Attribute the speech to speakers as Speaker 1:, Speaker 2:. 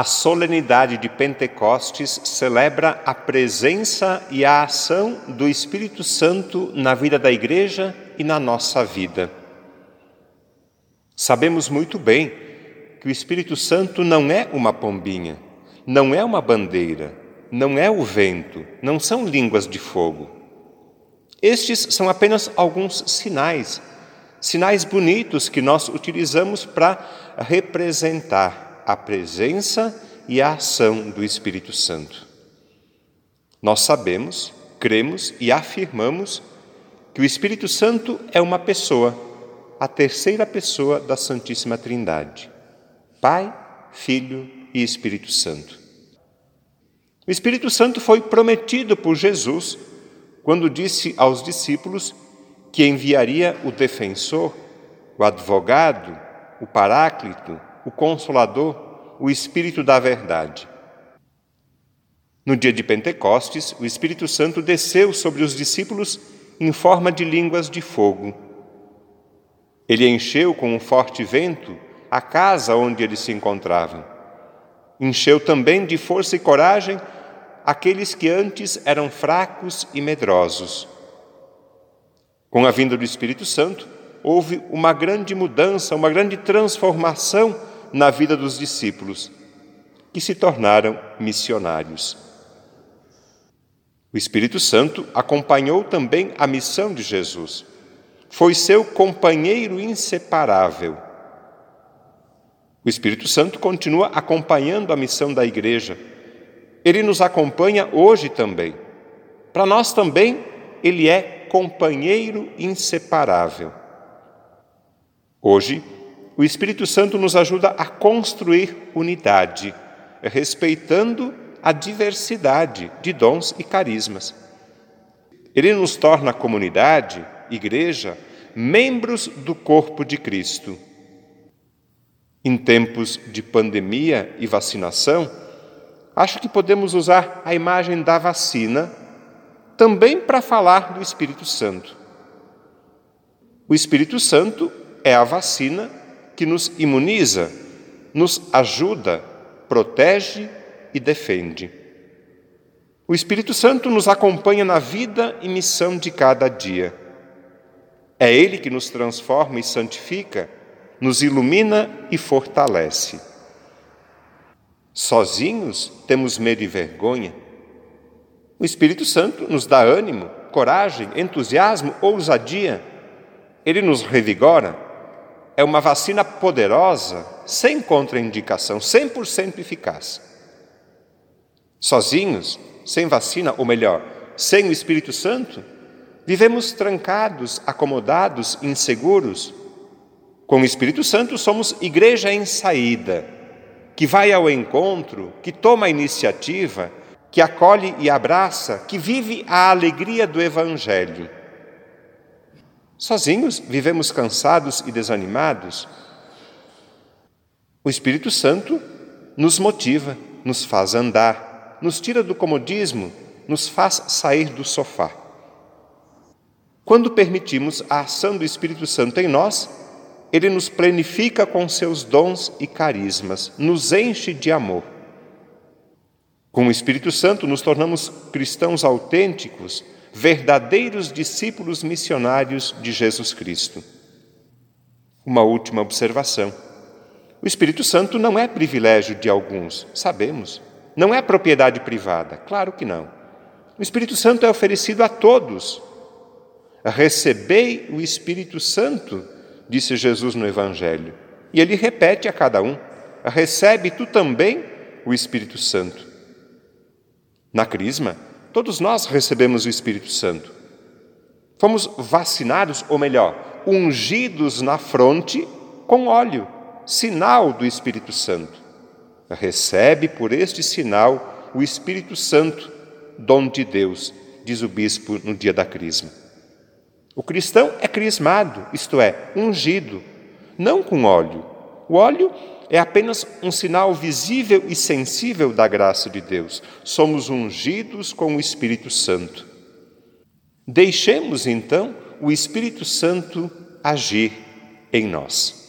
Speaker 1: A solenidade de Pentecostes celebra a presença e a ação do Espírito Santo na vida da Igreja e na nossa vida. Sabemos muito bem que o Espírito Santo não é uma pombinha, não é uma bandeira, não é o vento, não são línguas de fogo. Estes são apenas alguns sinais, sinais bonitos que nós utilizamos para representar a presença e a ação do Espírito Santo. Nós sabemos, cremos e afirmamos que o Espírito Santo é uma pessoa, a terceira pessoa da Santíssima Trindade: Pai, Filho e Espírito Santo. O Espírito Santo foi prometido por Jesus quando disse aos discípulos que enviaria o defensor, o advogado, o paráclito, o Consolador, o Espírito da Verdade. No dia de Pentecostes, o Espírito Santo desceu sobre os discípulos em forma de línguas de fogo. Ele encheu com um forte vento a casa onde eles se encontravam. Encheu também de força e coragem aqueles que antes eram fracos e medrosos. Com a vinda do Espírito Santo, houve uma grande mudança, uma grande transformação na vida dos discípulos, que se tornaram missionários. O Espírito Santo acompanhou também a missão de Jesus. Foi seu companheiro inseparável. O Espírito Santo continua acompanhando a missão da igreja. Ele nos acompanha hoje também. Para nós também, ele é companheiro inseparável. Hoje, o Espírito Santo nos ajuda a construir unidade, respeitando a diversidade de dons e carismas. Ele nos torna comunidade, igreja, membros do corpo de Cristo. Em tempos de pandemia e vacinação, acho que podemos usar a imagem da vacina também para falar do Espírito Santo. O Espírito Santo é a vacina que nos imuniza, nos ajuda, protege e defende. O Espírito Santo nos acompanha na vida e missão de cada dia. É Ele que nos transforma e santifica, nos ilumina e fortalece. Sozinhos temos medo e vergonha. O Espírito Santo nos dá ânimo, coragem, entusiasmo, ousadia. Ele nos revigora é uma vacina poderosa, sem contraindicação, 100% eficaz. Sozinhos, sem vacina, ou melhor, sem o Espírito Santo, vivemos trancados, acomodados, inseguros. Com o Espírito Santo, somos igreja em saída, que vai ao encontro, que toma a iniciativa, que acolhe e abraça, que vive a alegria do Evangelho. Sozinhos vivemos cansados e desanimados. O Espírito Santo nos motiva, nos faz andar, nos tira do comodismo, nos faz sair do sofá. Quando permitimos a ação do Espírito Santo em nós, ele nos plenifica com seus dons e carismas, nos enche de amor. Com o Espírito Santo, nos tornamos cristãos autênticos, verdadeiros discípulos missionários de Jesus Cristo. Uma última observação. O Espírito Santo não é privilégio de alguns, sabemos. Não é propriedade privada, claro que não. O Espírito Santo é oferecido a todos. Recebei o Espírito Santo, disse Jesus no Evangelho. E ele repete a cada um: recebe tu também o Espírito Santo. Na Crisma, Todos nós recebemos o Espírito Santo. Fomos vacinados, ou melhor, ungidos na fronte com óleo, sinal do Espírito Santo. Recebe por este sinal o Espírito Santo, dom de Deus, diz o bispo no dia da crisma. O cristão é crismado, isto é, ungido, não com óleo. O óleo é apenas um sinal visível e sensível da graça de Deus. Somos ungidos com o Espírito Santo. Deixemos então o Espírito Santo agir em nós.